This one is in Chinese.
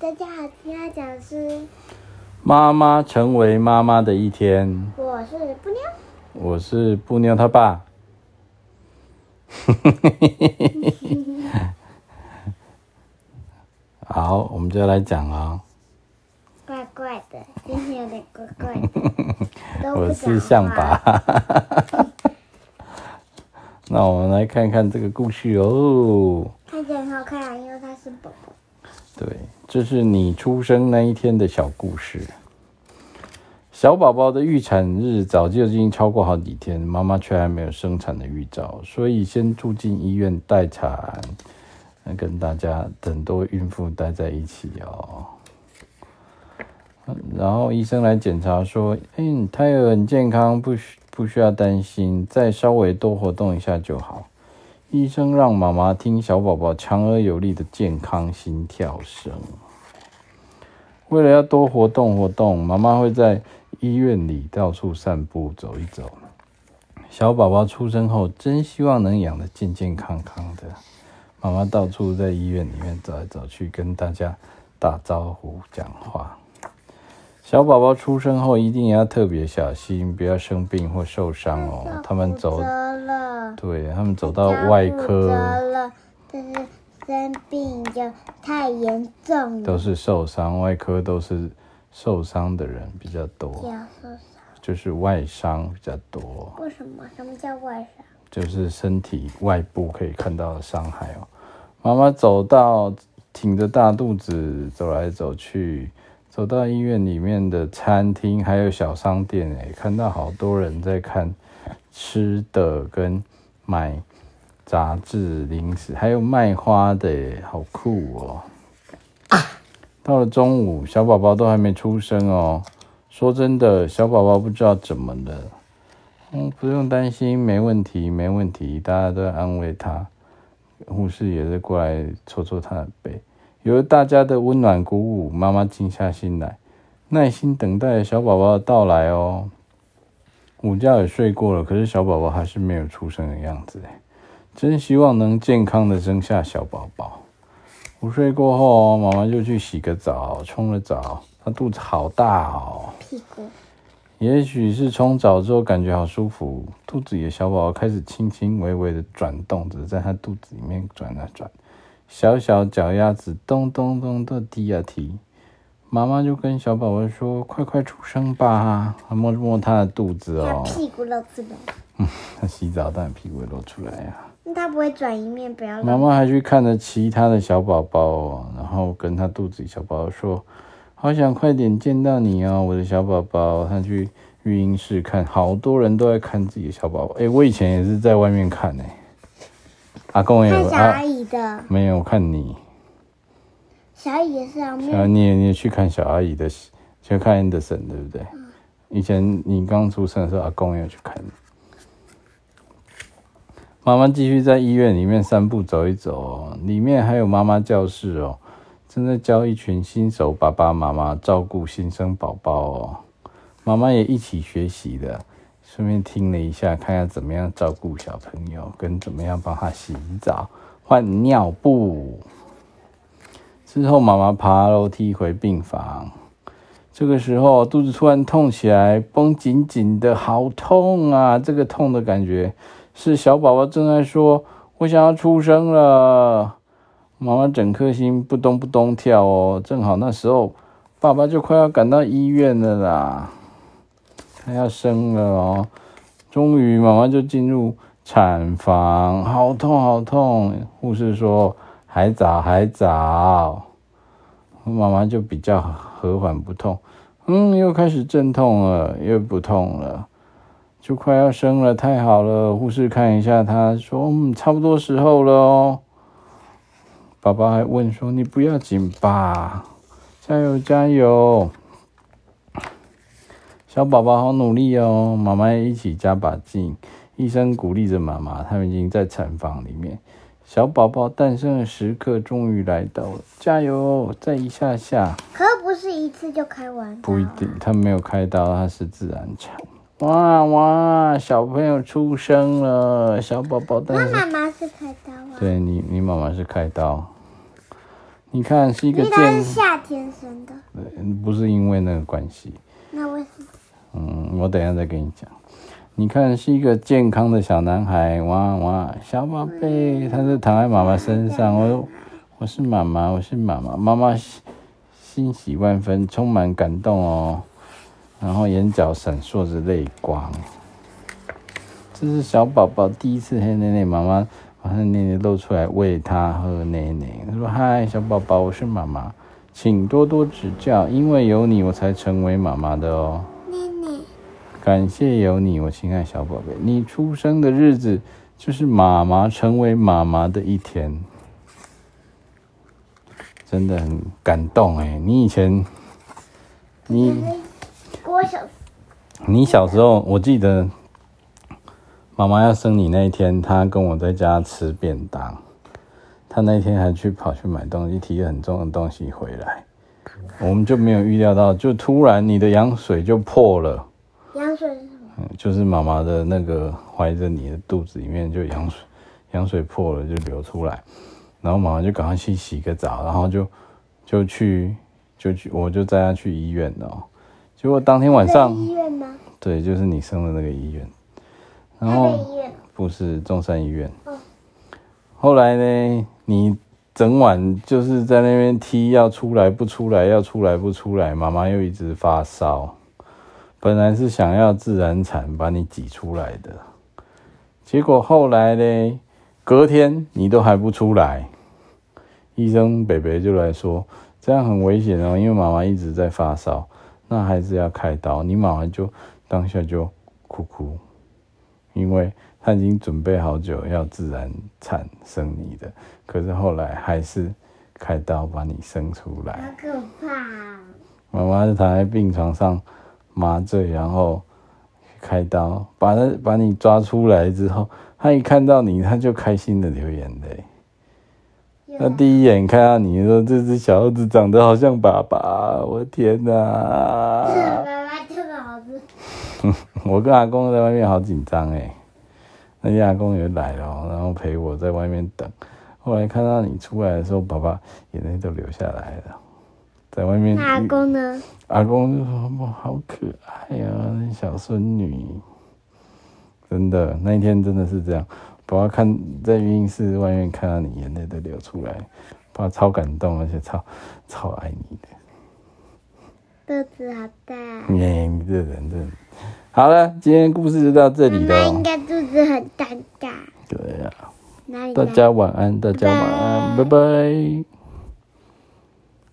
大家好，今天讲的是妈妈成为妈妈的一天。我是布妞，我是布妞他爸。好，我们就来讲啊。怪怪的，今天有点怪怪的。我是象拔。那我们来看看这个故事哦。看起来很好看啊，因为它是宝宝。对，这是你出生那一天的小故事。小宝宝的预产日早就已经超过好几天，妈妈却还没有生产的预兆，所以先住进医院待产，跟大家很多孕妇待在一起哦。然后医生来检查说：“嗯，胎儿很健康，不需不需要担心，再稍微多活动一下就好。”医生让妈妈听小宝宝强而有力的健康心跳声。为了要多活动活动，妈妈会在医院里到处散步走一走。小宝宝出生后，真希望能养得健健康康的。妈妈到处在医院里面走来走去，跟大家打招呼、讲话。小宝宝出生后一定要特别小心，不要生病或受伤哦。他们走。对，他们走到外科了，但是生病就太严重了。都是受伤，外科都是受伤的人比较多。受伤就是外伤比较多。为什么？什么叫外伤？就是身体外部可以看到的伤害哦。妈妈走到挺着大肚子走来走去，走到医院里面的餐厅还有小商店，哎，看到好多人在看吃的跟。买杂志、零食，还有卖花的，好酷哦！到了中午，小宝宝都还没出生哦。说真的，小宝宝不知道怎么了。嗯，不用担心，没问题，没问题。大家都安慰他，护士也是过来搓搓他的背。有了大家的温暖鼓舞，妈妈静下心来，耐心等待小宝宝的到来哦。午觉也睡过了，可是小宝宝还是没有出生的样子哎，真希望能健康的生下小宝宝。午睡过后，妈妈就去洗个澡，冲了澡，她肚子好大哦，屁股。也许是冲澡之后感觉好舒服，肚子里的小宝宝开始轻轻微微的转动着，在她肚子里面转啊转，小小脚丫子咚咚咚的踢啊踢。妈妈就跟小宝宝说：“快快出生吧！”还摸摸他的肚子哦，他屁股 露出来。嗯，他洗澡当然屁股会露出来呀、啊。那他不会转一面，不要。妈妈还去看了其他的小宝宝哦，然后跟他肚子里小宝宝说：“好想快点见到你哦，我的小宝宝。”他去育婴室看，好多人都在看自己的小宝宝。哎，我以前也是在外面看呢。阿公也有看小阿姨的，啊、没有看你。小阿姨也是啊，你也你也去看小阿姨的，去看 Anderson 对不对？嗯、以前你刚出生的时候，阿公也有去看。妈妈继续在医院里面散步走一走，里面还有妈妈教室哦，正在教一群新手爸爸妈妈照顾新生宝宝哦。妈妈也一起学习的，顺便听了一下，看下怎么样照顾小朋友，跟怎么样帮他洗澡、换尿布。之后，妈妈爬楼梯回病房。这个时候，肚子突然痛起来，绷紧紧的，好痛啊！这个痛的感觉是小宝宝正在说：“我想要出生了。”妈妈整颗心扑通扑通跳哦。正好那时候，爸爸就快要赶到医院了啦，他要生了哦。终于，妈妈就进入产房，好痛好痛。护士说。还早，还早，妈妈就比较和缓不痛，嗯，又开始阵痛了，又不痛了，就快要生了，太好了！护士看一下他，说，嗯，差不多时候了哦。爸爸还问说，你不要紧吧？加油，加油！小宝宝好努力哦，妈妈也一起加把劲。医生鼓励着妈妈，他们已经在产房里面。小宝宝诞生的时刻终于来到了，加油！再一下下，可不是一次就开完。不一定，他没有开刀，他是自然产。哇哇，小朋友出生了，小宝宝诞生。那妈妈是开刀啊？对你，你妈妈是开刀。你看是一个健，因为他是夏天生的，不是因为那个关系。那为什么？嗯，我等一下再跟你讲。你看是一个健康的小男孩，哇哇，小宝贝，他是躺在妈妈身上。我我是妈妈，我是妈妈，妈妈欣喜万分，充满感动哦。然后眼角闪烁着泪光。这是小宝宝第一次喝奶奶，妈妈把他的奶奶露出来喂他喝奶奶。他说：“嗨，小宝宝，我是妈妈，请多多指教，因为有你，我才成为妈妈的哦。”感谢有你，我亲爱小宝贝，你出生的日子就是妈妈成为妈妈的一天，真的很感动哎！你以前，你，我小，你小时候，我记得。妈妈要生你那一天，她跟我在家吃便当。她那天还去跑去买东西，提了很重的东西回来，我们就没有预料到，就突然你的羊水就破了。羊水是什么？嗯，就是妈妈的那个怀着你的肚子里面就羊水，羊水破了就流出来，然后妈妈就赶快去洗个澡，然后就就去就去，我就带她去医院了。结果当天晚上，医院吗？对，就是你生的那个医院。然后不是中山医院。后来呢，你整晚就是在那边踢，要出来不出来，要出来不出来。妈妈又一直发烧，本来是想要自然产把你挤出来的，结果后来呢，隔天你都还不出来，医生北北就来说这样很危险哦，因为妈妈一直在发烧，那还是要开刀。你妈妈就当下就哭哭。因为她已经准备好久要自然产生你的，可是后来还是开刀把你生出来。好可怕啊！妈妈就躺在病床上麻醉，然后开刀把他把你抓出来之后，他一看到你，他就开心的流眼泪。他第一眼看到你说：“这只小猴子长得好像爸爸。”我天哪！我跟阿公在外面好紧张哎，那天阿公也来了，然后陪我在外面等。后来看到你出来的时候，爸爸眼泪都流下来了，在外面。阿公呢？阿公就说：“哇，好可爱呀，那小孙女。”真的，那一天真的是这样。爸爸看在育婴室外面看到你，眼泪都流出来，爸爸超感动，而且超超爱你的。肚子好大。耶，你这人真的。好了，今天故事就到这里了。妈妈应该肚子很大大。对呀、啊。大家晚安，大家晚安。拜拜。